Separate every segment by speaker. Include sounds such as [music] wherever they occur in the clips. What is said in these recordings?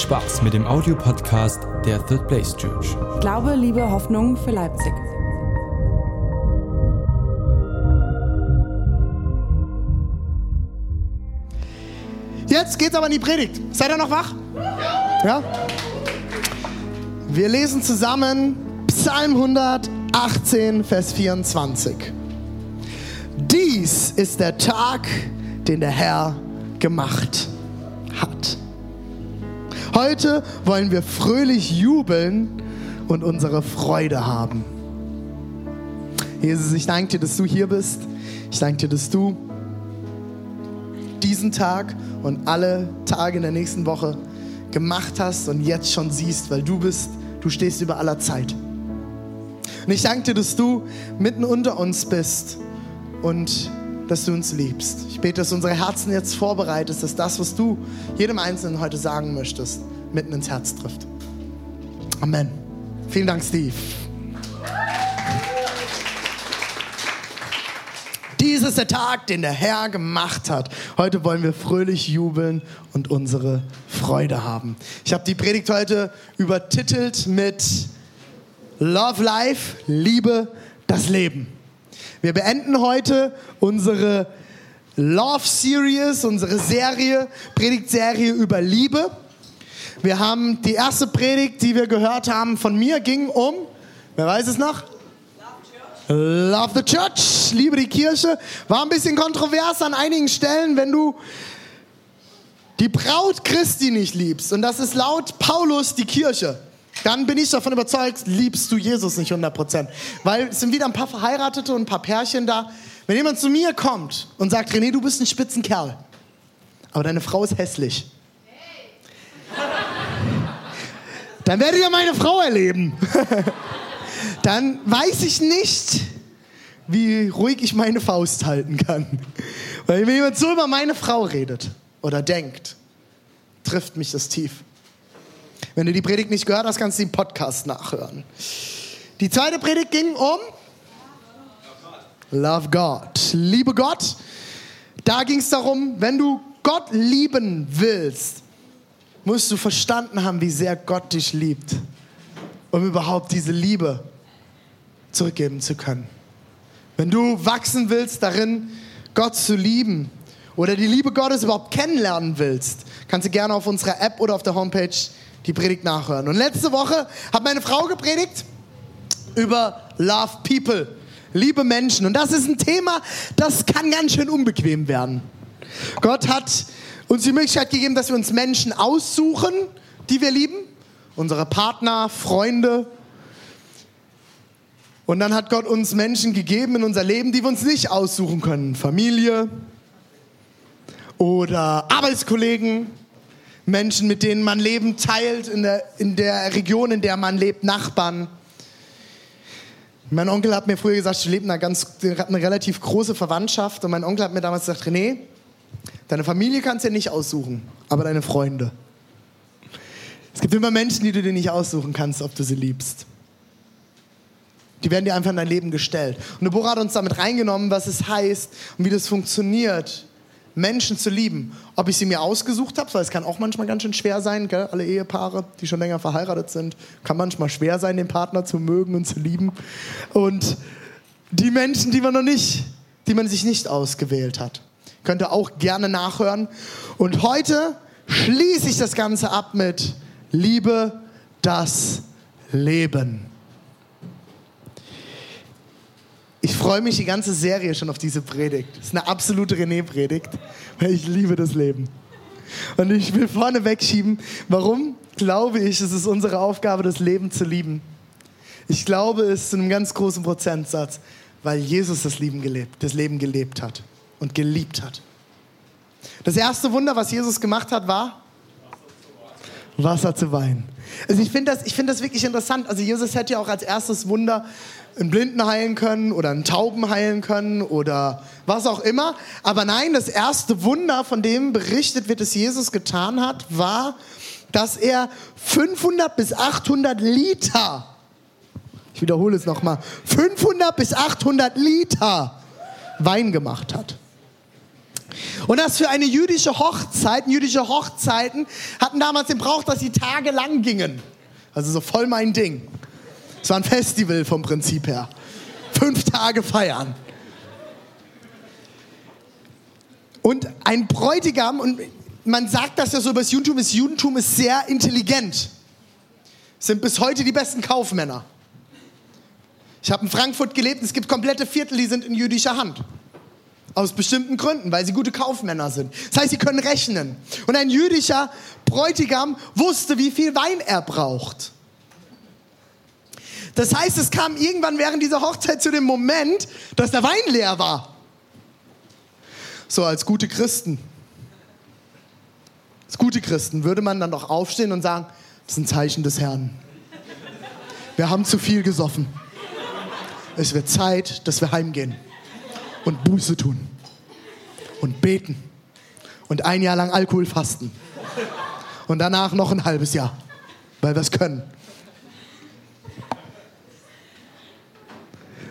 Speaker 1: Spaß mit dem Audiopodcast der Third Place Church.
Speaker 2: Glaube, Liebe, Hoffnung für Leipzig.
Speaker 3: Jetzt geht's aber in die Predigt. Seid ihr noch wach? Ja. Wir lesen zusammen Psalm 118, Vers 24. Dies ist der Tag, den der Herr gemacht hat. Heute wollen wir fröhlich jubeln und unsere Freude haben. Jesus, ich danke dir, dass du hier bist. Ich danke dir, dass du diesen Tag und alle Tage in der nächsten Woche gemacht hast und jetzt schon siehst, weil du bist, du stehst über aller Zeit. Und ich danke dir, dass du mitten unter uns bist und dass du uns liebst. Ich bete, dass unsere Herzen jetzt vorbereitest, dass das, was du jedem Einzelnen heute sagen möchtest, mitten ins Herz trifft. Amen. Vielen Dank, Steve. Dies ist der Tag, den der Herr gemacht hat. Heute wollen wir fröhlich jubeln und unsere Freude haben. Ich habe die Predigt heute übertitelt mit Love Life, Liebe, das Leben. Wir beenden heute unsere Love Series, unsere Serie, Predigtserie über Liebe. Wir haben die erste Predigt, die wir gehört haben von mir, ging um, wer weiß es noch? Love the Church, liebe die Kirche. War ein bisschen kontrovers an einigen Stellen, wenn du die Braut Christi nicht liebst. Und das ist laut Paulus die Kirche. Dann bin ich davon überzeugt, liebst du Jesus nicht 100%. Weil es sind wieder ein paar Verheiratete und ein paar Pärchen da. Wenn jemand zu mir kommt und sagt, René, du bist ein Spitzenkerl, aber deine Frau ist hässlich. Dann werdet ihr meine Frau erleben. [laughs] Dann weiß ich nicht, wie ruhig ich meine Faust halten kann. Weil wenn jemand so über meine Frau redet oder denkt, trifft mich das tief. Wenn du die Predigt nicht gehört hast, kannst du den Podcast nachhören. Die zweite Predigt ging um Love God. Liebe Gott. Da ging es darum, wenn du Gott lieben willst, musst du verstanden haben, wie sehr Gott dich liebt, um überhaupt diese Liebe zurückgeben zu können. Wenn du wachsen willst darin, Gott zu lieben oder die Liebe Gottes überhaupt kennenlernen willst, kannst du gerne auf unserer App oder auf der Homepage die Predigt nachhören. Und letzte Woche hat meine Frau gepredigt über Love People, liebe Menschen. Und das ist ein Thema, das kann ganz schön unbequem werden. Gott hat uns die Möglichkeit gegeben, dass wir uns Menschen aussuchen, die wir lieben. Unsere Partner, Freunde. Und dann hat Gott uns Menschen gegeben in unser Leben, die wir uns nicht aussuchen können. Familie oder Arbeitskollegen, Menschen, mit denen man Leben teilt in der, in der Region, in der man lebt, Nachbarn. Mein Onkel hat mir früher gesagt, ich lebe in einer ganz, eine relativ große Verwandtschaft und mein Onkel hat mir damals gesagt, René, deine Familie kannst du ja nicht aussuchen, aber deine Freunde. Es gibt immer Menschen, die du dir nicht aussuchen kannst, ob du sie liebst. Die werden dir einfach in dein Leben gestellt. Und Deborah hat uns damit reingenommen, was es heißt und wie das funktioniert, Menschen zu lieben. Ob ich sie mir ausgesucht habe, weil es kann auch manchmal ganz schön schwer sein, gell? alle Ehepaare, die schon länger verheiratet sind, kann manchmal schwer sein, den Partner zu mögen und zu lieben. Und die Menschen, die man noch nicht, die man sich nicht ausgewählt hat, könnt ihr auch gerne nachhören. Und heute schließe ich das Ganze ab mit Liebe das Leben. Ich freue mich die ganze Serie schon auf diese Predigt. Das ist eine absolute René-Predigt, weil ich liebe das Leben. Und ich will vorne wegschieben, warum glaube ich, es ist unsere Aufgabe, das Leben zu lieben. Ich glaube es zu einem ganz großen Prozentsatz, weil Jesus das Leben gelebt, das Leben gelebt hat und geliebt hat. Das erste Wunder, was Jesus gemacht hat, war Wasser zu Wein. Also ich finde das, find das wirklich interessant. Also Jesus hätte ja auch als erstes Wunder einen Blinden heilen können oder einen Tauben heilen können oder was auch immer. Aber nein, das erste Wunder, von dem berichtet wird, dass Jesus getan hat, war, dass er 500 bis 800 Liter, ich wiederhole es nochmal, 500 bis 800 Liter Wein gemacht hat. Und das für eine jüdische Hochzeit, jüdische Hochzeiten hatten damals den Brauch, dass sie tagelang gingen. Also so voll mein Ding. Es war ein Festival vom Prinzip her. Fünf Tage feiern. Und ein Bräutigam, und man sagt das ja so über das Judentum, das Judentum ist sehr intelligent. Sind bis heute die besten Kaufmänner. Ich habe in Frankfurt gelebt, es gibt komplette Viertel, die sind in jüdischer Hand. Aus bestimmten Gründen, weil sie gute Kaufmänner sind. Das heißt, sie können rechnen. Und ein jüdischer Bräutigam wusste, wie viel Wein er braucht. Das heißt, es kam irgendwann während dieser Hochzeit zu dem Moment, dass der Wein leer war. So als gute Christen. Als gute Christen würde man dann doch aufstehen und sagen, das ist ein Zeichen des Herrn. Wir haben zu viel gesoffen. Es wird Zeit, dass wir heimgehen und Buße tun und beten und ein Jahr lang Alkohol fasten und danach noch ein halbes Jahr, weil wir es können.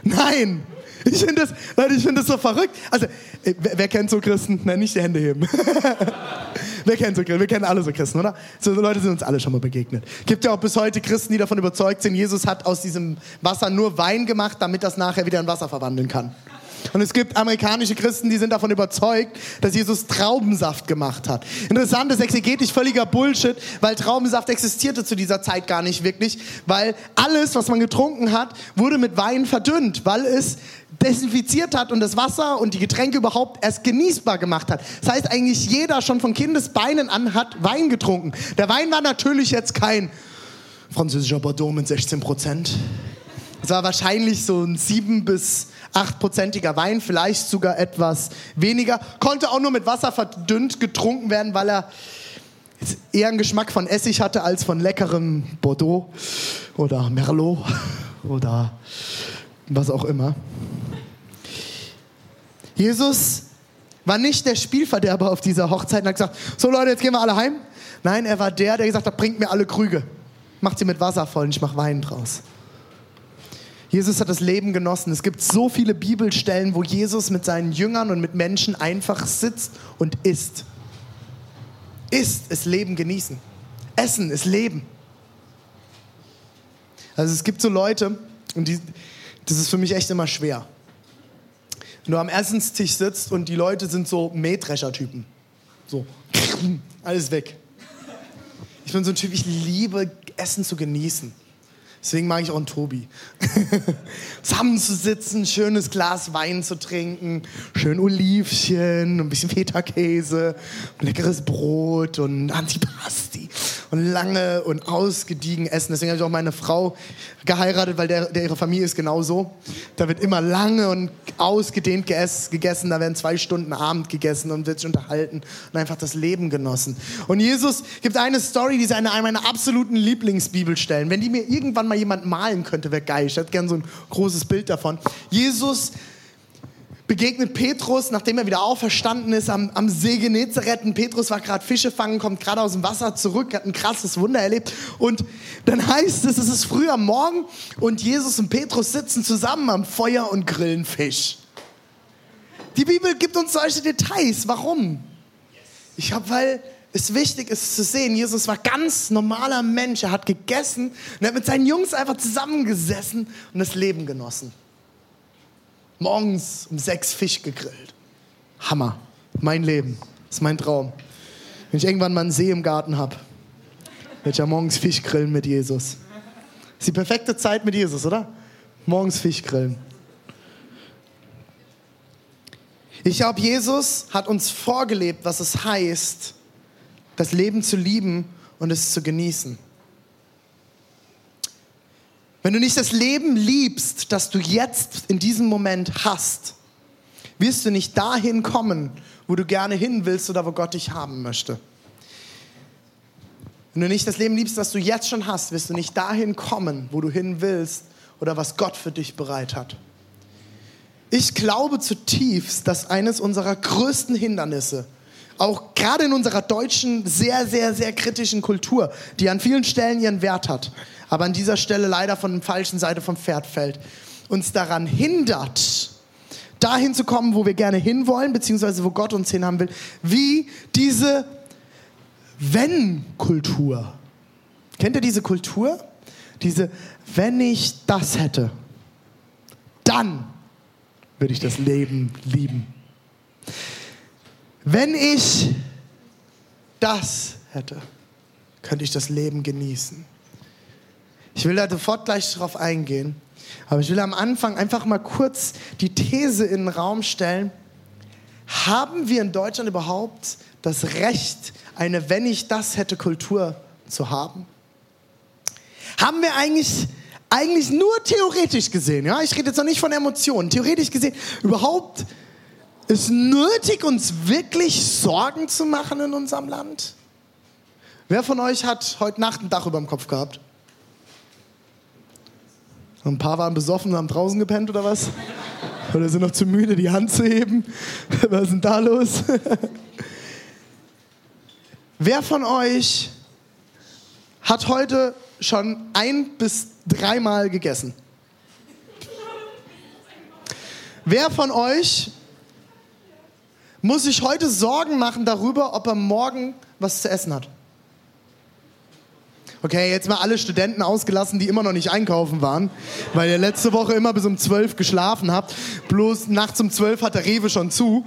Speaker 3: Nein, ich finde das, Leute, das so verrückt. Also, äh, wer, wer kennt so Christen? Nein, nicht die Hände heben. [laughs] wer kennt so Christen? Wir kennen alle so Christen, oder? So Leute sind uns alle schon mal begegnet. Gibt ja auch bis heute Christen, die davon überzeugt sind, Jesus hat aus diesem Wasser nur Wein gemacht, damit das nachher wieder in Wasser verwandeln kann. Und es gibt amerikanische Christen, die sind davon überzeugt, dass Jesus Traubensaft gemacht hat. Interessant, ist exegetisch völliger Bullshit, weil Traubensaft existierte zu dieser Zeit gar nicht wirklich, weil alles, was man getrunken hat, wurde mit Wein verdünnt, weil es desinfiziert hat und das Wasser und die Getränke überhaupt erst genießbar gemacht hat. Das heißt, eigentlich jeder schon von Kindesbeinen an hat Wein getrunken. Der Wein war natürlich jetzt kein französischer Bordeaux mit 16 Prozent. Es war wahrscheinlich so ein 7 bis 8-prozentiger Wein, vielleicht sogar etwas weniger. Konnte auch nur mit Wasser verdünnt getrunken werden, weil er eher einen Geschmack von Essig hatte als von leckerem Bordeaux oder Merlot oder was auch immer. Jesus war nicht der Spielverderber auf dieser Hochzeit und hat gesagt, so Leute, jetzt gehen wir alle heim. Nein, er war der, der gesagt hat, bringt mir alle Krüge. Macht sie mit Wasser voll und ich mache Wein draus. Jesus hat das Leben genossen. Es gibt so viele Bibelstellen, wo Jesus mit seinen Jüngern und mit Menschen einfach sitzt und isst. Isst ist Leben genießen. Essen ist Leben. Also es gibt so Leute, und die, das ist für mich echt immer schwer. Wenn du am Essenstisch sitzt und die Leute sind so Mähdrescher-Typen. So, [laughs] alles weg. Ich bin so ein Typ, ich liebe Essen zu genießen. Deswegen mag ich auch einen Tobi. [laughs] Zusammenzusitzen, schönes Glas Wein zu trinken, schön Olivchen, ein bisschen Feta-Käse, leckeres Brot und Antipasti und lange und ausgediegen essen. Deswegen habe ich auch meine Frau geheiratet, weil der, der ihre Familie ist genauso. Da wird immer lange und ausgedehnt gegessen. Da werden zwei Stunden Abend gegessen und wird sich unterhalten und einfach das Leben genossen. Und Jesus gibt eine Story, die ist eine meiner absoluten Lieblingsbibelstellen. Wenn die mir irgendwann mal jemand malen könnte, wäre geil. Ich hätte gerne so ein großes Bild davon. Jesus begegnet Petrus, nachdem er wieder auferstanden ist am, am See Genezareth. Petrus war gerade Fische fangen, kommt gerade aus dem Wasser zurück, hat ein krasses Wunder erlebt. Und dann heißt es, es ist früh am Morgen und Jesus und Petrus sitzen zusammen am Feuer und grillen Fisch. Die Bibel gibt uns solche Details. Warum? Ich habe, weil es wichtig ist zu sehen, Jesus war ganz normaler Mensch. Er hat gegessen und er hat mit seinen Jungs einfach zusammengesessen und das Leben genossen morgens um sechs Fisch gegrillt. Hammer. Mein Leben. Das ist mein Traum. Wenn ich irgendwann mal einen See im Garten habe, werde ich ja morgens Fisch grillen mit Jesus. Das ist die perfekte Zeit mit Jesus, oder? Morgens Fisch grillen. Ich glaube, Jesus hat uns vorgelebt, was es heißt, das Leben zu lieben und es zu genießen. Wenn du nicht das Leben liebst, das du jetzt in diesem Moment hast, wirst du nicht dahin kommen, wo du gerne hin willst oder wo Gott dich haben möchte. Wenn du nicht das Leben liebst, das du jetzt schon hast, wirst du nicht dahin kommen, wo du hin willst oder was Gott für dich bereit hat. Ich glaube zutiefst, dass eines unserer größten Hindernisse, auch gerade in unserer deutschen, sehr, sehr, sehr kritischen Kultur, die an vielen Stellen ihren Wert hat, aber an dieser Stelle leider von der falschen Seite vom Pferd fällt, uns daran hindert, dahin zu kommen, wo wir gerne hinwollen, beziehungsweise wo Gott uns hinhaben will, wie diese Wenn-Kultur. Kennt ihr diese Kultur? Diese, wenn ich das hätte, dann würde ich das Leben lieben. Wenn ich das hätte, könnte ich das Leben genießen. Ich will da sofort gleich drauf eingehen, aber ich will am Anfang einfach mal kurz die These in den Raum stellen. Haben wir in Deutschland überhaupt das Recht, eine Wenn ich das hätte Kultur zu haben? Haben wir eigentlich, eigentlich nur theoretisch gesehen, ja, ich rede jetzt noch nicht von Emotionen, theoretisch gesehen, überhaupt ist nötig, uns wirklich Sorgen zu machen in unserem Land? Wer von euch hat heute Nacht ein Dach über dem Kopf gehabt? Ein paar waren besoffen und haben draußen gepennt oder was? Oder sind noch zu müde, die Hand zu heben? [laughs] Was ist denn da los? [laughs] Wer von euch hat heute schon ein bis dreimal gegessen? Wer von euch muss sich heute Sorgen machen darüber, ob er morgen was zu essen hat? Okay, jetzt mal alle Studenten ausgelassen, die immer noch nicht einkaufen waren, weil ihr letzte Woche immer bis um 12 geschlafen habt. Bloß nachts um 12 hat der Rewe schon zu.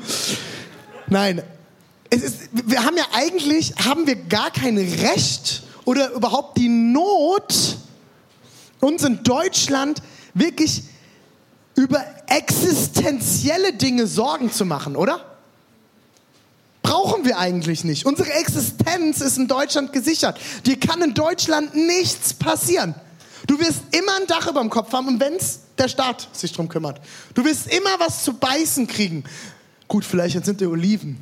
Speaker 3: Nein, ist, wir haben ja eigentlich, haben wir gar kein Recht oder überhaupt die Not, uns in Deutschland wirklich über existenzielle Dinge Sorgen zu machen, oder? Brauchen wir eigentlich nicht. Unsere Existenz ist in Deutschland gesichert. Dir kann in Deutschland nichts passieren. Du wirst immer ein Dach über dem Kopf haben und wenn es der Staat sich darum kümmert. Du wirst immer was zu beißen kriegen. Gut, vielleicht sind die Oliven.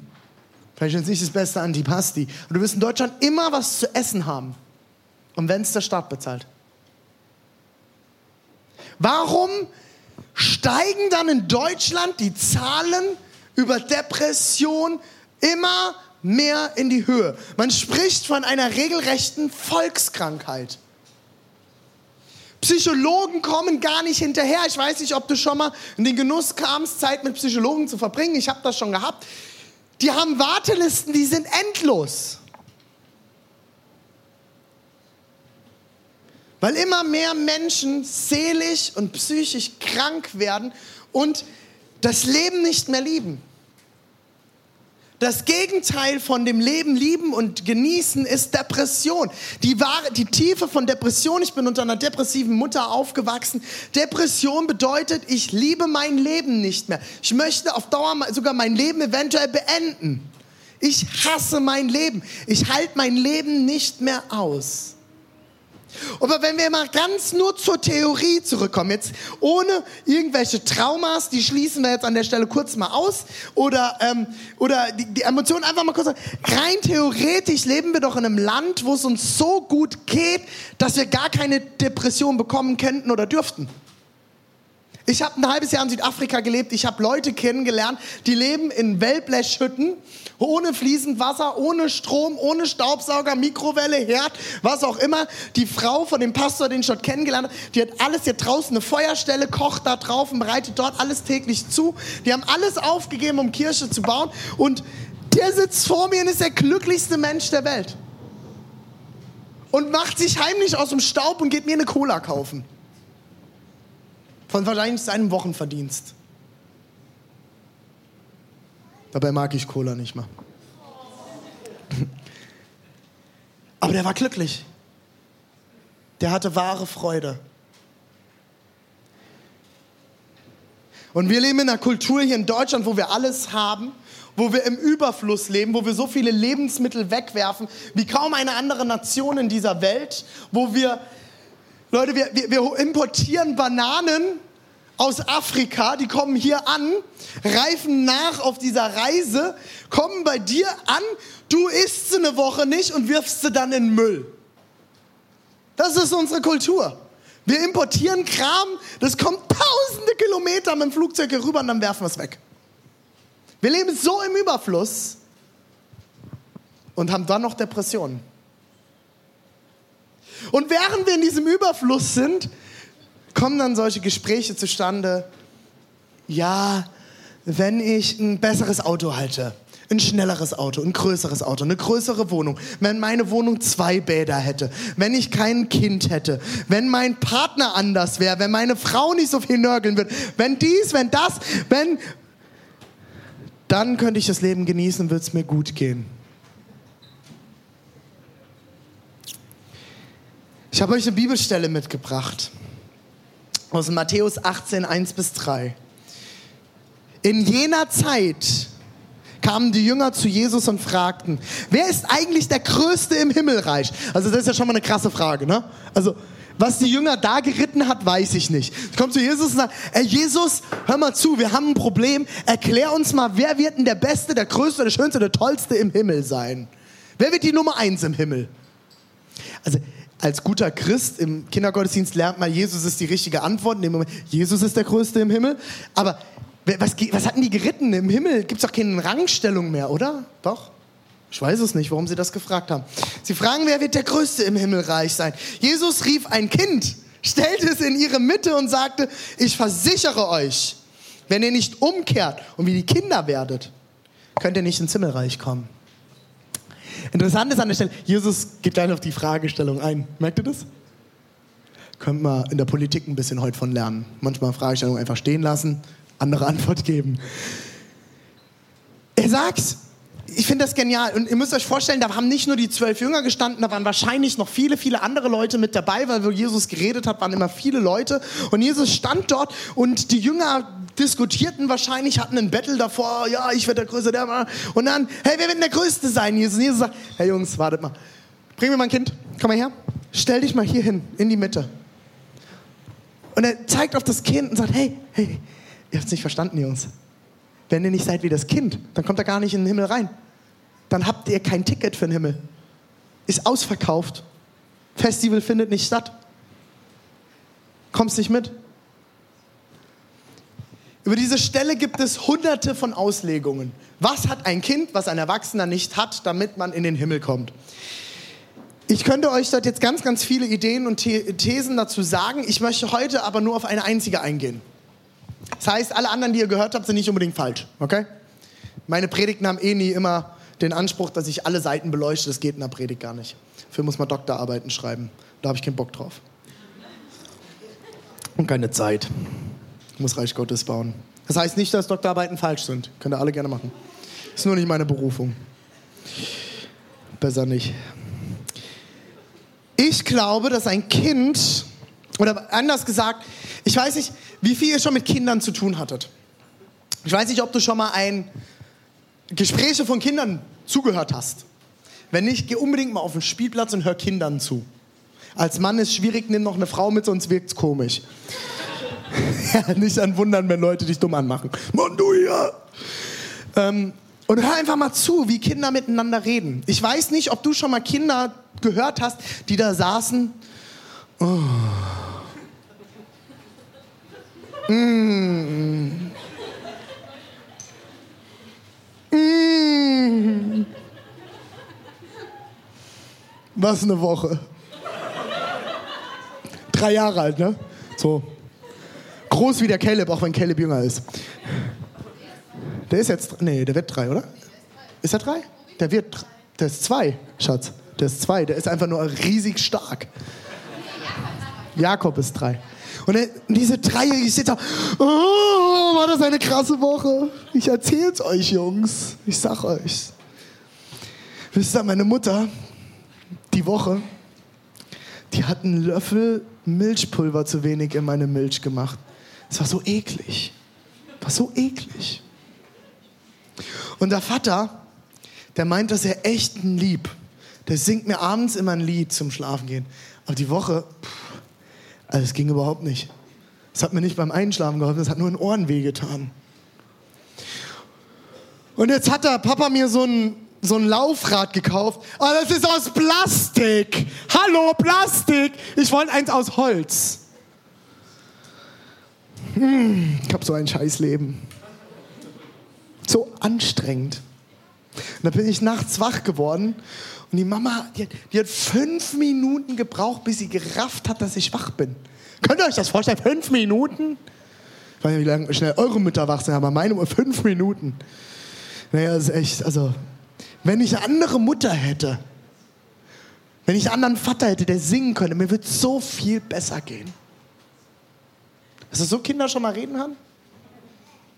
Speaker 3: Vielleicht jetzt nicht das beste Antipasti. Und du wirst in Deutschland immer was zu essen haben. Und wenn es der Staat bezahlt. Warum steigen dann in Deutschland die Zahlen über Depression, immer mehr in die Höhe. Man spricht von einer regelrechten Volkskrankheit. Psychologen kommen gar nicht hinterher. Ich weiß nicht, ob du schon mal in den Genuss kamst, Zeit mit Psychologen zu verbringen. Ich habe das schon gehabt. Die haben Wartelisten, die sind endlos. Weil immer mehr Menschen seelisch und psychisch krank werden und das Leben nicht mehr lieben. Das Gegenteil von dem Leben lieben und genießen ist Depression. Die, wahre, die Tiefe von Depression, ich bin unter einer depressiven Mutter aufgewachsen. Depression bedeutet, ich liebe mein Leben nicht mehr. Ich möchte auf Dauer sogar mein Leben eventuell beenden. Ich hasse mein Leben. Ich halte mein Leben nicht mehr aus. Aber wenn wir mal ganz nur zur Theorie zurückkommen, jetzt ohne irgendwelche Traumas, die schließen wir jetzt an der Stelle kurz mal aus, oder, ähm, oder die, die Emotionen einfach mal kurz. Rein theoretisch leben wir doch in einem Land, wo es uns so gut geht, dass wir gar keine Depression bekommen könnten oder dürften. Ich habe ein halbes Jahr in Südafrika gelebt. Ich habe Leute kennengelernt, die leben in Wellblechhütten, ohne fließend Wasser, ohne Strom, ohne Staubsauger, Mikrowelle, Herd, was auch immer. Die Frau von dem Pastor, den ich dort kennengelernt habe, die hat alles hier draußen, eine Feuerstelle, kocht da drauf und bereitet dort alles täglich zu. Die haben alles aufgegeben, um Kirche zu bauen. Und der sitzt vor mir und ist der glücklichste Mensch der Welt. Und macht sich heimlich aus dem Staub und geht mir eine Cola kaufen. Von wahrscheinlich seinem Wochenverdienst. Dabei mag ich Cola nicht mehr. [laughs] Aber der war glücklich. Der hatte wahre Freude. Und wir leben in einer Kultur hier in Deutschland, wo wir alles haben, wo wir im Überfluss leben, wo wir so viele Lebensmittel wegwerfen wie kaum eine andere Nation in dieser Welt, wo wir Leute, wir, wir, wir importieren Bananen aus Afrika, die kommen hier an, reifen nach auf dieser Reise, kommen bei dir an, du isst sie eine Woche nicht und wirfst sie dann in Müll. Das ist unsere Kultur. Wir importieren Kram, das kommt tausende Kilometer mit dem Flugzeug hier rüber und dann werfen wir es weg. Wir leben so im Überfluss und haben dann noch Depressionen. Und während wir in diesem Überfluss sind, kommen dann solche Gespräche zustande. Ja, wenn ich ein besseres Auto halte, ein schnelleres Auto, ein größeres Auto, eine größere Wohnung, wenn meine Wohnung zwei Bäder hätte, wenn ich kein Kind hätte, wenn mein Partner anders wäre, wenn meine Frau nicht so viel nörgeln würde, wenn dies, wenn das, wenn, dann könnte ich das Leben genießen würde es mir gut gehen. Ich habe euch eine Bibelstelle mitgebracht aus Matthäus 18, 1 bis 3. In jener Zeit kamen die Jünger zu Jesus und fragten, wer ist eigentlich der Größte im Himmelreich? Also das ist ja schon mal eine krasse Frage, ne? Also was die Jünger da geritten hat, weiß ich nicht. Ich komme zu Jesus und sage, ey Jesus, hör mal zu, wir haben ein Problem. Erklär uns mal, wer wird denn der Beste, der Größte, der Schönste, der Tollste im Himmel sein? Wer wird die Nummer eins im Himmel? Also als guter Christ im Kindergottesdienst lernt man, Jesus ist die richtige Antwort. In dem Moment, Jesus ist der Größte im Himmel. Aber was, was hatten die geritten? Im Himmel gibt es doch keine Rangstellung mehr, oder? Doch? Ich weiß es nicht, warum sie das gefragt haben. Sie fragen, wer wird der Größte im Himmelreich sein? Jesus rief ein Kind, stellte es in ihre Mitte und sagte, ich versichere euch, wenn ihr nicht umkehrt und wie die Kinder werdet, könnt ihr nicht ins Himmelreich kommen. Interessant ist an der Stelle, Jesus geht gleich auf die Fragestellung ein. Merkt ihr das? Könnt man in der Politik ein bisschen heute von lernen. Manchmal Fragestellungen einfach stehen lassen, andere [laughs] Antwort geben. Er sagt, ich finde das genial. Und ihr müsst euch vorstellen, da haben nicht nur die zwölf Jünger gestanden, da waren wahrscheinlich noch viele, viele andere Leute mit dabei, weil wo Jesus geredet hat, waren immer viele Leute. Und Jesus stand dort und die Jünger diskutierten wahrscheinlich, hatten ein Battle davor, ja, ich werde der Größte, der mal. Und dann, hey, wer wird denn der Größte sein? Jesus, und Jesus sagt, hey Jungs, wartet mal. Bring mir mein Kind, komm mal her. Stell dich mal hier hin, in die Mitte. Und er zeigt auf das Kind und sagt, hey, hey, ihr habt es nicht verstanden, Jungs. Wenn ihr nicht seid wie das Kind, dann kommt er gar nicht in den Himmel rein. Dann habt ihr kein Ticket für den Himmel. Ist ausverkauft. Festival findet nicht statt. Kommst nicht mit. Über diese Stelle gibt es hunderte von Auslegungen. Was hat ein Kind, was ein Erwachsener nicht hat, damit man in den Himmel kommt? Ich könnte euch dort jetzt ganz, ganz viele Ideen und Thesen dazu sagen. Ich möchte heute aber nur auf eine einzige eingehen. Das heißt, alle anderen, die ihr gehört habt, sind nicht unbedingt falsch. Okay? Meine Predigten haben eh nie immer den Anspruch, dass ich alle Seiten beleuchte. Das geht in der Predigt gar nicht. Dafür muss man Doktorarbeiten schreiben. Da habe ich keinen Bock drauf. Und keine Zeit. Muss Reich Gottes bauen. Das heißt nicht, dass Doktorarbeiten falsch sind. Könnt ihr alle gerne machen. Ist nur nicht meine Berufung. Besser nicht. Ich glaube, dass ein Kind, oder anders gesagt, ich weiß nicht, wie viel ihr schon mit Kindern zu tun hattet. Ich weiß nicht, ob du schon mal ein Gespräche von Kindern zugehört hast. Wenn nicht, geh unbedingt mal auf den Spielplatz und hör Kindern zu. Als Mann ist schwierig, nimm noch eine Frau mit, sonst wirkt es komisch. Ja, nicht an wundern, wenn Leute dich dumm anmachen. Mann, du hier! Ähm, und hör einfach mal zu, wie Kinder miteinander reden. Ich weiß nicht, ob du schon mal Kinder gehört hast, die da saßen. Oh Mmh. Mmh. Was eine Woche. Drei Jahre alt, ne? So. Groß wie der Caleb, auch wenn Caleb jünger ist. Der ist jetzt. Nee, der wird drei, oder? Ist er drei? Der wird. Der ist zwei, Schatz. Der ist zwei. Der ist einfach nur riesig stark. Jakob ist drei. Und diese Dreijährige steht da, oh, war das eine krasse Woche. Ich erzähl's euch, Jungs. Ich sag euch. Wisst ihr, meine Mutter, die Woche, die hat einen Löffel Milchpulver zu wenig in meine Milch gemacht. Es war so eklig. War so eklig. Und der Vater, der meint, dass er echt lieb. Der singt mir abends immer ein Lied zum Schlafengehen. Aber die Woche, pff, also es ging überhaupt nicht. Es hat mir nicht beim Einschlafen geholfen, es hat nur in Ohren wehgetan. Und jetzt hat der Papa mir so ein, so ein Laufrad gekauft. Aber oh, das ist aus Plastik. Hallo, Plastik. Ich wollte eins aus Holz. Hm, ich habe so ein Scheißleben. So anstrengend. Und dann bin ich nachts wach geworden und die Mama, die, die, hat fünf Minuten gebraucht, bis sie gerafft hat, dass ich wach bin. Könnt ihr euch das vorstellen? Fünf Minuten? weiß nicht, wie lange schnell eure Mütter wach sind, aber meine um fünf Minuten. Naja, das ist echt, also, wenn ich eine andere Mutter hätte, wenn ich einen anderen Vater hätte, der singen könnte, mir würde so viel besser gehen. Hast du so Kinder schon mal reden haben?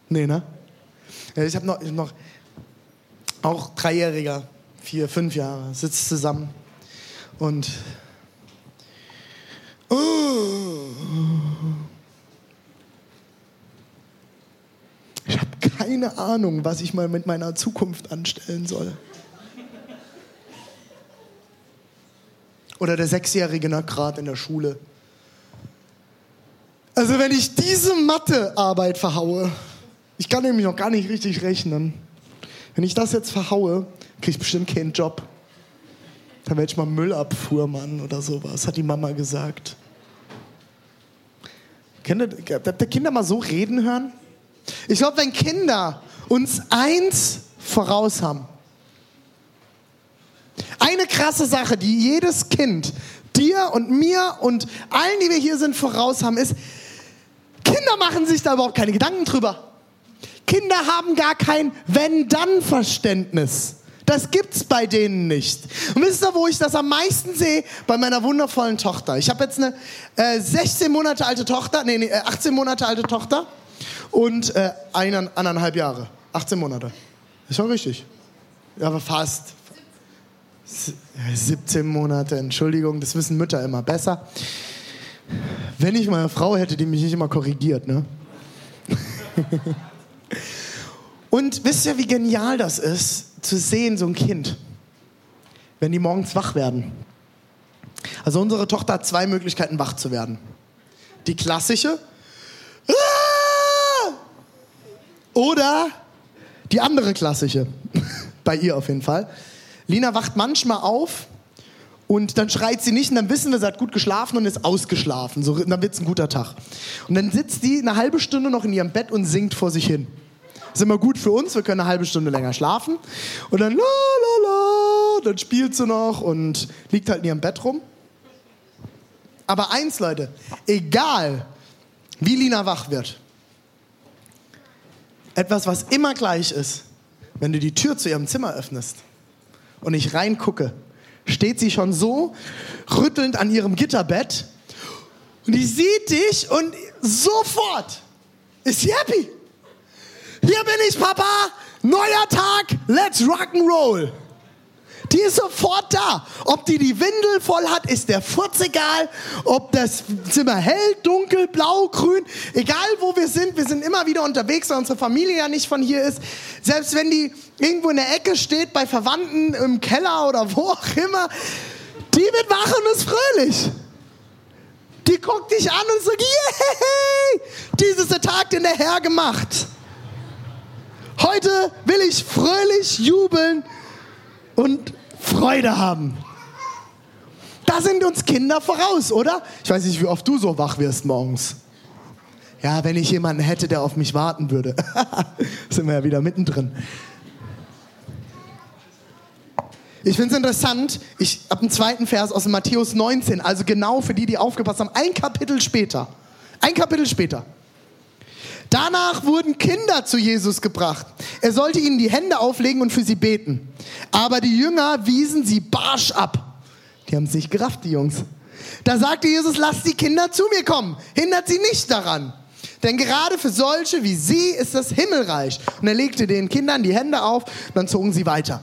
Speaker 3: Nee, ne? Ich habe noch, hab noch, auch Dreijähriger, vier, fünf Jahre, sitzt zusammen und ich habe keine Ahnung, was ich mal mit meiner Zukunft anstellen soll. Oder der Sechsjährige gerade in der Schule. Also wenn ich diese Mathearbeit verhaue, ich kann nämlich noch gar nicht richtig rechnen. Wenn ich das jetzt verhaue, kriege ich bestimmt keinen Job. Dann werde ich mal Müllabfuhrmann oder sowas, hat die Mama gesagt. Habt ihr Kinder mal so reden hören? Ich glaube, wenn Kinder uns eins voraus haben, eine krasse Sache, die jedes Kind dir und mir und allen, die wir hier sind, voraus haben, ist, Kinder machen sich da überhaupt keine Gedanken drüber. Kinder haben gar kein Wenn-Dann-Verständnis. Das gibt's bei denen nicht. Und wisst ihr, wo ich das am meisten sehe? Bei meiner wundervollen Tochter. Ich habe jetzt eine äh, 16 Monate alte Tochter, nee, nee 18 Monate alte Tochter und äh, einen, eineinhalb Jahre. 18 Monate. Ist schon richtig. Ja, aber fast. 17 Monate, Entschuldigung, das wissen Mütter immer besser. Wenn ich mal eine Frau hätte, die mich nicht immer korrigiert, ne? Und wisst ihr, wie genial das ist, zu sehen, so ein Kind, wenn die morgens wach werden. Also unsere Tochter hat zwei Möglichkeiten, wach zu werden. Die klassische ah! oder die andere klassische, [laughs] bei ihr auf jeden Fall. Lina wacht manchmal auf und dann schreit sie nicht und dann wissen wir, sie hat gut geschlafen und ist ausgeschlafen. So, dann wird es ein guter Tag. Und dann sitzt sie eine halbe Stunde noch in ihrem Bett und singt vor sich hin. Ist immer gut für uns, wir können eine halbe Stunde länger schlafen. Und dann la la la, dann spielt sie noch und liegt halt in ihrem Bett rum. Aber eins, Leute, egal wie Lina wach wird, etwas, was immer gleich ist, wenn du die Tür zu ihrem Zimmer öffnest und ich reingucke, steht sie schon so rüttelnd an ihrem Gitterbett und die sieht dich und sofort ist sie happy. Hier bin ich, Papa. Neuer Tag. Let's rock and roll. Die ist sofort da. Ob die die Windel voll hat, ist der Furz egal. Ob das Zimmer hell, dunkel, blau, grün, egal wo wir sind, wir sind immer wieder unterwegs, weil unsere Familie ja nicht von hier ist. Selbst wenn die irgendwo in der Ecke steht, bei Verwandten im Keller oder wo auch immer, die wird wach und ist fröhlich. Die guckt dich an und sagt, yay, dies ist der Tag, den der Herr gemacht. Heute will ich fröhlich jubeln und Freude haben. Da sind uns Kinder voraus, oder? Ich weiß nicht, wie oft du so wach wirst morgens. Ja, wenn ich jemanden hätte, der auf mich warten würde. [laughs] sind wir ja wieder mittendrin. Ich finde es interessant, ich habe einen zweiten Vers aus Matthäus 19, also genau für die, die aufgepasst haben, ein Kapitel später. Ein Kapitel später. Danach wurden Kinder zu Jesus gebracht. Er sollte ihnen die Hände auflegen und für sie beten. Aber die Jünger wiesen sie barsch ab. Die haben es nicht gerafft, die Jungs. Da sagte Jesus, lasst die Kinder zu mir kommen. Hindert sie nicht daran. Denn gerade für solche wie sie ist das Himmelreich. Und er legte den Kindern die Hände auf, dann zogen sie weiter.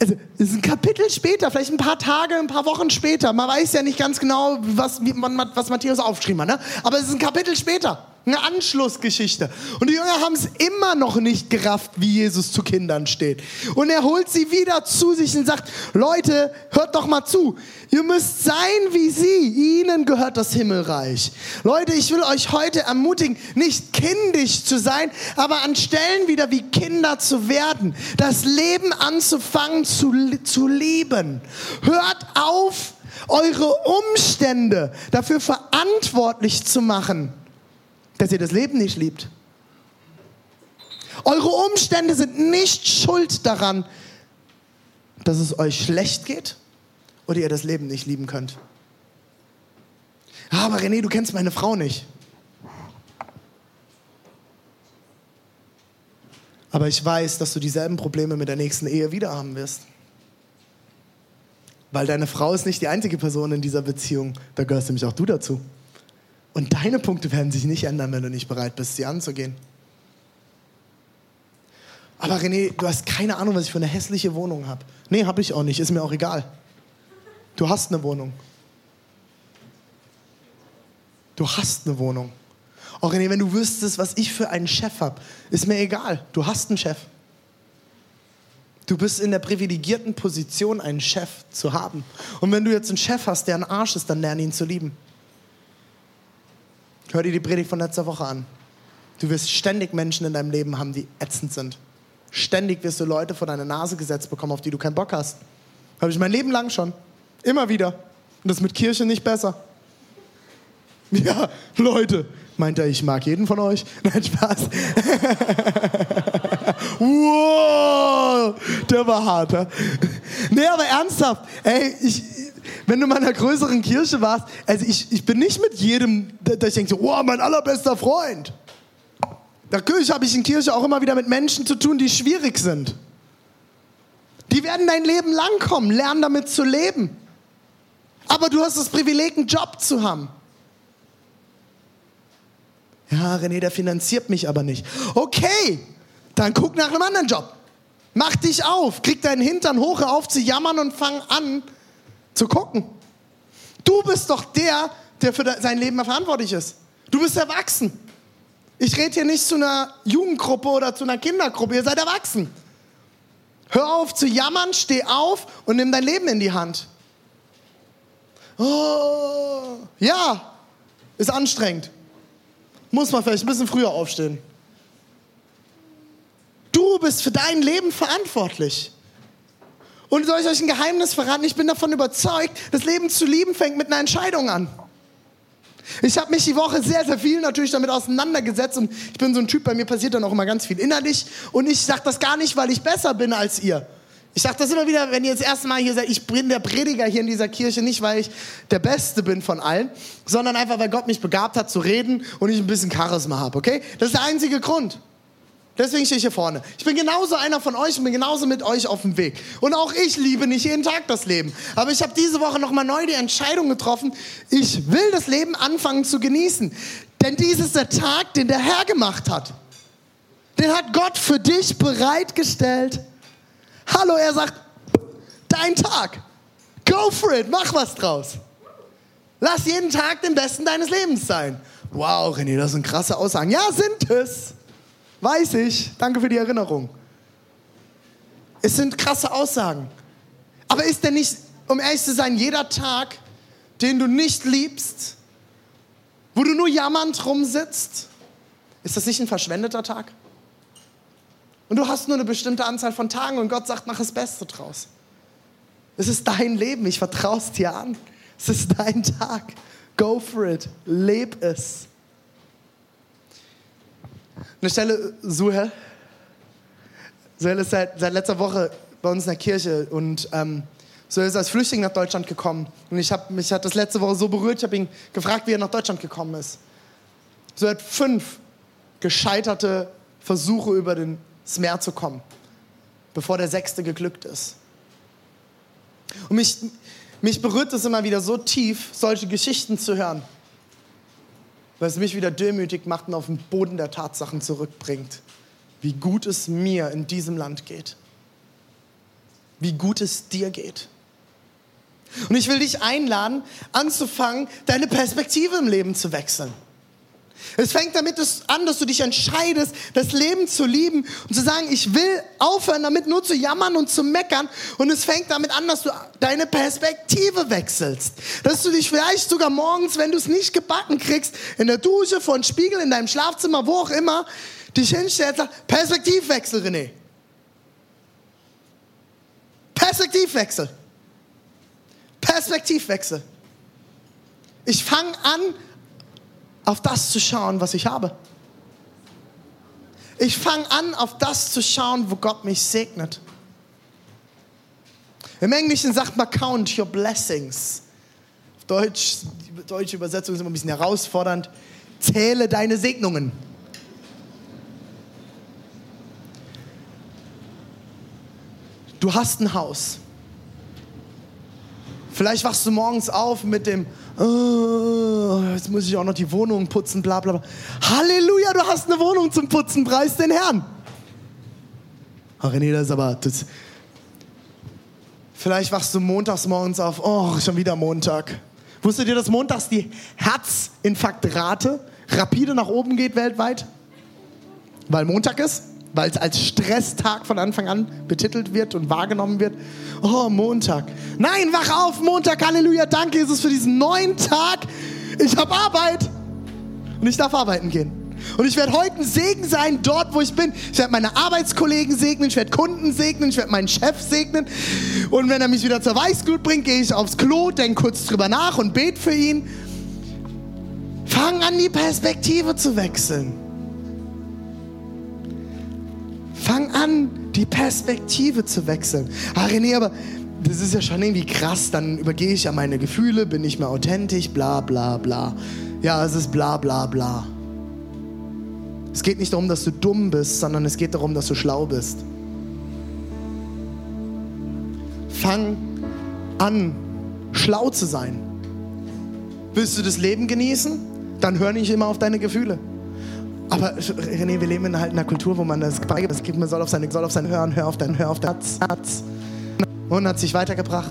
Speaker 3: Also, es ist ein Kapitel später, vielleicht ein paar Tage, ein paar Wochen später. Man weiß ja nicht ganz genau, was, was Matthäus aufgeschrieben hat. Ne? Aber es ist ein Kapitel später. Eine Anschlussgeschichte. Und die Jünger haben es immer noch nicht gerafft, wie Jesus zu Kindern steht. Und er holt sie wieder zu sich und sagt, Leute, hört doch mal zu. Ihr müsst sein wie sie. Ihnen gehört das Himmelreich. Leute, ich will euch heute ermutigen, nicht kindisch zu sein, aber an Stellen wieder wie Kinder zu werden. Das Leben anzufangen zu, zu lieben. Hört auf, eure Umstände dafür verantwortlich zu machen dass ihr das Leben nicht liebt. Eure Umstände sind nicht schuld daran, dass es euch schlecht geht oder ihr das Leben nicht lieben könnt. Aber René, du kennst meine Frau nicht. Aber ich weiß, dass du dieselben Probleme mit der nächsten Ehe wieder haben wirst. Weil deine Frau ist nicht die einzige Person in dieser Beziehung. Da gehörst nämlich auch du dazu. Und deine Punkte werden sich nicht ändern, wenn du nicht bereit bist, sie anzugehen. Aber René, du hast keine Ahnung, was ich für eine hässliche Wohnung habe. Nee, habe ich auch nicht. Ist mir auch egal. Du hast eine Wohnung. Du hast eine Wohnung. Auch René, wenn du wüsstest, was ich für einen Chef habe, ist mir egal. Du hast einen Chef. Du bist in der privilegierten Position, einen Chef zu haben. Und wenn du jetzt einen Chef hast, der ein Arsch ist, dann lerne ihn zu lieben. Hör dir die Predigt von letzter Woche an. Du wirst ständig Menschen in deinem Leben haben, die ätzend sind. Ständig wirst du Leute vor deine Nase gesetzt bekommen, auf die du keinen Bock hast. Habe ich mein Leben lang schon. Immer wieder. Und das mit Kirche nicht besser. [laughs] Ja, Leute, meint er, ich mag jeden von euch? [laughs] Nein, Spaß. [laughs] wow, der war harter. Nee, aber ernsthaft, ey, ich, wenn du mal in einer größeren Kirche warst, also ich, ich bin nicht mit jedem, dass ich denke so, oh, mein allerbester Freund. Natürlich habe ich in Kirche auch immer wieder mit Menschen zu tun, die schwierig sind. Die werden dein Leben lang kommen, lernen damit zu leben. Aber du hast das Privileg, einen Job zu haben. Ja, René, der finanziert mich aber nicht. Okay, dann guck nach einem anderen Job. Mach dich auf, krieg deinen Hintern hoch, auf zu jammern und fang an zu gucken. Du bist doch der, der für sein Leben verantwortlich ist. Du bist erwachsen. Ich rede hier nicht zu einer Jugendgruppe oder zu einer Kindergruppe, ihr seid erwachsen. Hör auf zu jammern, steh auf und nimm dein Leben in die Hand. Oh, ja, ist anstrengend. Muss man vielleicht ein bisschen früher aufstehen. Du bist für dein Leben verantwortlich. Und soll ich euch ein Geheimnis verraten? Ich bin davon überzeugt, das Leben zu lieben fängt mit einer Entscheidung an. Ich habe mich die Woche sehr, sehr viel natürlich damit auseinandergesetzt und ich bin so ein Typ, bei mir passiert dann auch immer ganz viel innerlich und ich sage das gar nicht, weil ich besser bin als ihr. Ich sage das immer wieder, wenn ihr das erste Mal hier seid, ich bin der Prediger hier in dieser Kirche, nicht weil ich der Beste bin von allen, sondern einfach, weil Gott mich begabt hat zu reden und ich ein bisschen Charisma habe, okay? Das ist der einzige Grund. Deswegen stehe ich hier vorne. Ich bin genauso einer von euch und bin genauso mit euch auf dem Weg. Und auch ich liebe nicht jeden Tag das Leben. Aber ich habe diese Woche nochmal neu die Entscheidung getroffen, ich will das Leben anfangen zu genießen. Denn dies ist der Tag, den der Herr gemacht hat. Den hat Gott für dich bereitgestellt. Hallo, er sagt, dein Tag. Go for it, mach was draus. Lass jeden Tag den besten deines Lebens sein. Wow, René, das sind krasse Aussagen. Ja, sind es. Weiß ich. Danke für die Erinnerung. Es sind krasse Aussagen. Aber ist denn nicht, um ehrlich zu sein, jeder Tag, den du nicht liebst, wo du nur jammernd rumsitzt, ist das nicht ein verschwendeter Tag? Und du hast nur eine bestimmte Anzahl von Tagen und Gott sagt, mach das Beste draus. Es ist dein Leben, ich vertraue es dir an. Es ist dein Tag. Go for it. Leb es. Eine Stelle, Suhel. Suhel ist seit, seit letzter Woche bei uns in der Kirche und ähm, Suhel ist als Flüchtling nach Deutschland gekommen. Und ich hab, mich hat das letzte Woche so berührt, ich habe ihn gefragt, wie er nach Deutschland gekommen ist. Suhel hat fünf gescheiterte Versuche über ins Meer zu kommen, bevor der sechste geglückt ist. Und mich, mich berührt es immer wieder so tief, solche Geschichten zu hören, es mich wieder demütig macht und auf den Boden der Tatsachen zurückbringt, wie gut es mir in diesem Land geht, wie gut es dir geht. Und ich will dich einladen, anzufangen, deine Perspektive im Leben zu wechseln. Es fängt damit an, dass du dich entscheidest, das Leben zu lieben und zu sagen, ich will aufhören, damit nur zu jammern und zu meckern. Und es fängt damit an, dass du deine Perspektive wechselst. Dass du dich vielleicht sogar morgens, wenn du es nicht gebacken kriegst, in der Dusche, vor einem Spiegel, in deinem Schlafzimmer, wo auch immer, dich hinstellst und sagst, Perspektivwechsel, René. Perspektivwechsel. Perspektivwechsel. Ich fange an, auf das zu schauen, was ich habe. Ich fange an, auf das zu schauen, wo Gott mich segnet. Im Englischen sagt man count your blessings. Auf Deutsch, die deutsche Übersetzung ist immer ein bisschen herausfordernd. Zähle deine Segnungen. Du hast ein Haus. Vielleicht wachst du morgens auf mit dem, oh, jetzt muss ich auch noch die Wohnung putzen, bla bla bla. Halleluja, du hast eine Wohnung zum Putzen, preis den Herrn. Ach René, das ist aber, das, Vielleicht wachst du montags morgens auf, oh, schon wieder Montag. Wusstet ihr, dass montags die Herzinfarktrate rapide nach oben geht weltweit? Weil Montag ist? Weil es als Stresstag von Anfang an betitelt wird und wahrgenommen wird. Oh, Montag. Nein, wach auf, Montag, Halleluja, danke Jesus für diesen neuen Tag. Ich habe Arbeit und ich darf arbeiten gehen. Und ich werde heute ein Segen sein dort, wo ich bin. Ich werde meine Arbeitskollegen segnen, ich werde Kunden segnen, ich werde meinen Chef segnen. Und wenn er mich wieder zur Weißglut bringt, gehe ich aufs Klo, denke kurz drüber nach und bete für ihn. Fang an, die Perspektive zu wechseln. Fang an, die Perspektive zu wechseln. Ah, René, aber das ist ja schon irgendwie krass. Dann übergehe ich ja meine Gefühle, bin nicht mehr authentisch, bla bla bla. Ja, es ist bla bla bla. Es geht nicht darum, dass du dumm bist, sondern es geht darum, dass du schlau bist. Fang an, schlau zu sein. Willst du das Leben genießen? Dann hör nicht immer auf deine Gefühle. Aber René, wir leben in halt einer Kultur, wo man das beigibt, man soll auf seine, soll auf sein Hören, hör auf dein, hör auf dein Herz, Herz. Und hat sich weitergebracht.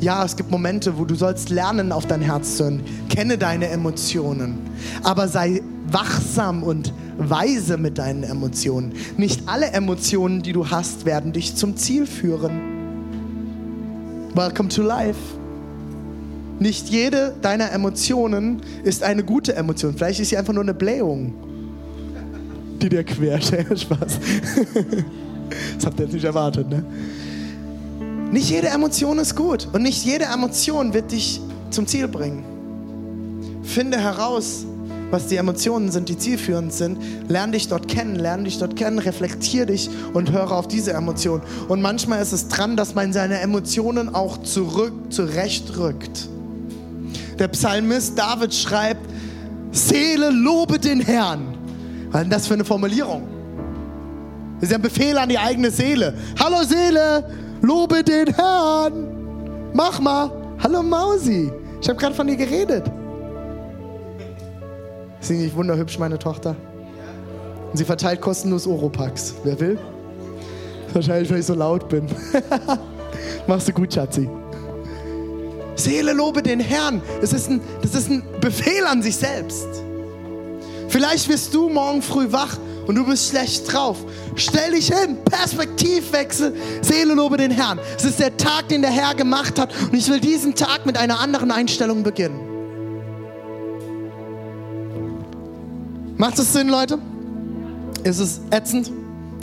Speaker 3: Ja, es gibt Momente, wo du sollst lernen, auf dein Herz zu hören. Kenne deine Emotionen. Aber sei wachsam und weise mit deinen Emotionen. Nicht alle Emotionen, die du hast, werden dich zum Ziel führen. Welcome to life. Nicht jede deiner Emotionen ist eine gute Emotion. Vielleicht ist sie einfach nur eine Blähung, die dir quert. [laughs] Spaß. Das habt ihr jetzt nicht erwartet, ne? Nicht jede Emotion ist gut und nicht jede Emotion wird dich zum Ziel bringen. Finde heraus, was die Emotionen sind, die zielführend sind. Lern dich dort kennen, lern dich dort kennen, reflektier dich und höre auf diese Emotionen. Und manchmal ist es dran, dass man seine Emotionen auch zurück zurechtrückt. Der Psalmist David schreibt, Seele, lobe den Herrn. Was ist denn das für eine Formulierung? Das ist ein Befehl an die eigene Seele. Hallo Seele, lobe den Herrn. Mach mal. Hallo Mausi. Ich habe gerade von dir geredet. Ist sie nicht wunderhübsch, meine Tochter? Und sie verteilt kostenlos Oropax. Wer will? Wahrscheinlich, weil ich so laut bin. [laughs] Machst du gut, Schatzi. Seele, lobe den Herrn. Das ist, ein, das ist ein Befehl an sich selbst. Vielleicht wirst du morgen früh wach und du bist schlecht drauf. Stell dich hin, Perspektivwechsel, Seele, lobe den Herrn. Es ist der Tag, den der Herr gemacht hat und ich will diesen Tag mit einer anderen Einstellung beginnen. Macht es Sinn, Leute? Ist es ätzend?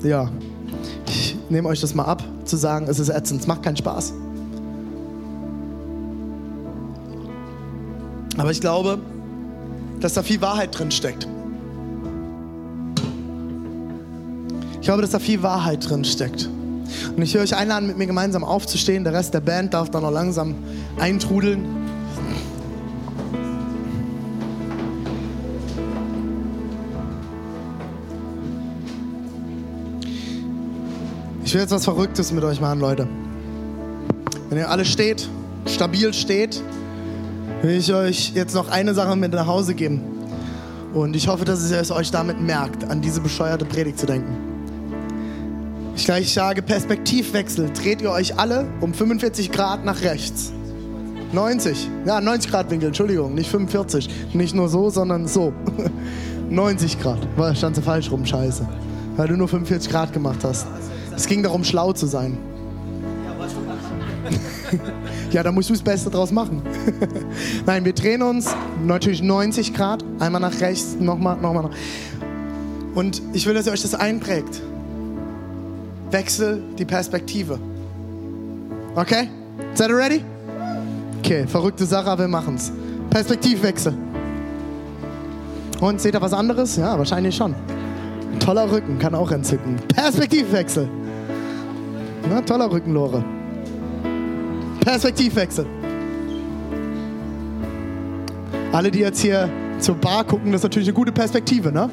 Speaker 3: Ja. Ich nehme euch das mal ab, zu sagen, es ist ätzend. Es macht keinen Spaß. Aber ich glaube, dass da viel Wahrheit drin steckt. Ich glaube, dass da viel Wahrheit drin steckt. Und ich will euch einladen, mit mir gemeinsam aufzustehen. Der Rest der Band darf dann noch langsam eintrudeln. Ich will jetzt was Verrücktes mit euch machen, Leute. Wenn ihr alle steht, stabil steht, will ich euch jetzt noch eine Sache mit nach Hause geben. Und ich hoffe, dass es euch damit merkt, an diese bescheuerte Predigt zu denken. Ich gleich sage Perspektivwechsel. Dreht ihr euch alle um 45 Grad nach rechts. 90. Ja, 90 Grad Winkel, Entschuldigung, nicht 45. Nicht nur so, sondern so. [laughs] 90 Grad. War stand so falsch rum, scheiße. Weil du nur 45 Grad gemacht hast. Es ging darum, schlau zu sein. ja, [laughs] da musst du das Beste draus machen. [laughs] Nein, wir drehen uns natürlich 90 Grad, einmal nach rechts, nochmal, nochmal. Noch. Und ich will, dass ihr euch das einprägt. Wechsel die Perspektive. Okay? Seid ihr ready? Okay, verrückte Sache, aber wir machen's. Perspektivwechsel. Und seht ihr was anderes? Ja, wahrscheinlich schon. Toller Rücken, kann auch entzücken. Perspektivwechsel. Na, toller Rückenlore. Perspektivwechsel. Alle, die jetzt hier zur Bar gucken, das ist natürlich eine gute Perspektive, ne?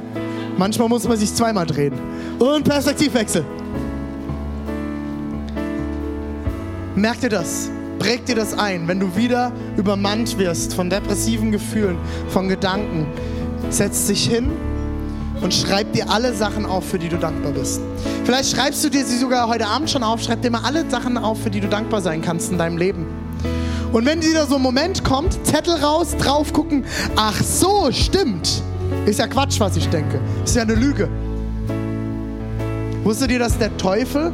Speaker 3: Manchmal muss man sich zweimal drehen. Und Perspektivwechsel. Merk dir das. Präg dir das ein. Wenn du wieder übermannt wirst von depressiven Gefühlen, von Gedanken, setz dich hin und schreib dir alle Sachen auf, für die du dankbar bist. Vielleicht schreibst du dir sie sogar heute Abend schon auf. Schreib dir mal alle Sachen auf, für die du dankbar sein kannst in deinem Leben. Und wenn wieder so ein Moment kommt, Zettel raus, drauf gucken, ach so, stimmt. Ist ja Quatsch, was ich denke. Ist ja eine Lüge. Wusstet ihr, dass der Teufel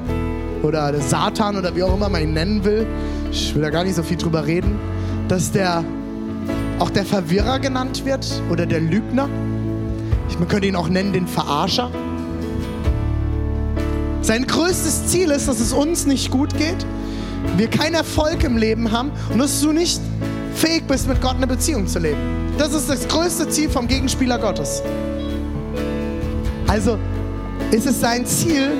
Speaker 3: oder der Satan oder wie auch immer man ihn nennen will, ich will da gar nicht so viel drüber reden, dass der auch der Verwirrer genannt wird oder der Lügner? Man könnte ihn auch nennen den Verarscher. Sein größtes Ziel ist, dass es uns nicht gut geht, wir keinen Erfolg im Leben haben und dass du nicht fähig bist, mit Gott eine Beziehung zu leben. Das ist das größte Ziel vom Gegenspieler Gottes. Also ist es sein Ziel,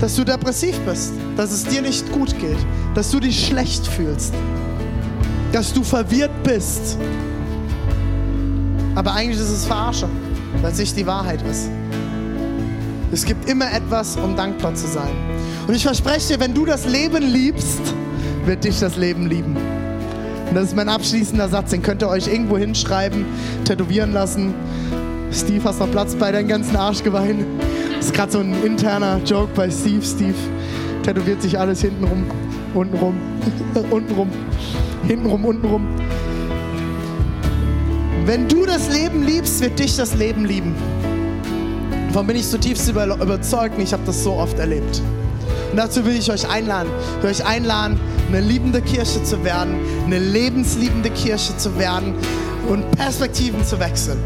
Speaker 3: dass du depressiv bist, dass es dir nicht gut geht, dass du dich schlecht fühlst, dass du verwirrt bist. Aber eigentlich ist es Verarsche, weil es nicht die Wahrheit ist. Es gibt immer etwas, um dankbar zu sein. Und ich verspreche dir, wenn du das Leben liebst, wird dich das Leben lieben. Und das ist mein abschließender Satz, den könnt ihr euch irgendwo hinschreiben, tätowieren lassen. Steve, hast noch Platz bei deinen ganzen Arschgeweihen? Das ist gerade so ein interner Joke bei Steve. Steve tätowiert sich alles hinten rum, unten [laughs] rum, unten Wenn du das Leben liebst, wird dich das Leben lieben. Davon bin ich zutiefst überzeugt und ich habe das so oft erlebt. Und dazu will ich euch einladen. Will euch einladen, eine liebende Kirche zu werden, eine lebensliebende Kirche zu werden und Perspektiven zu wechseln.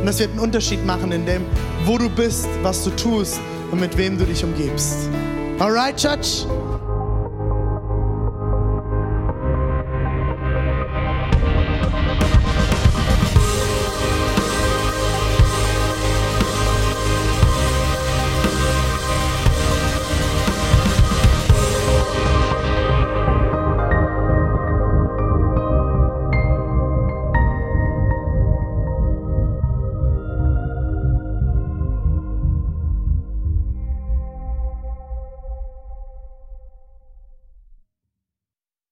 Speaker 3: Und das wird einen Unterschied machen in dem, wo du bist, was du tust und mit wem du dich umgibst. Alright, Church?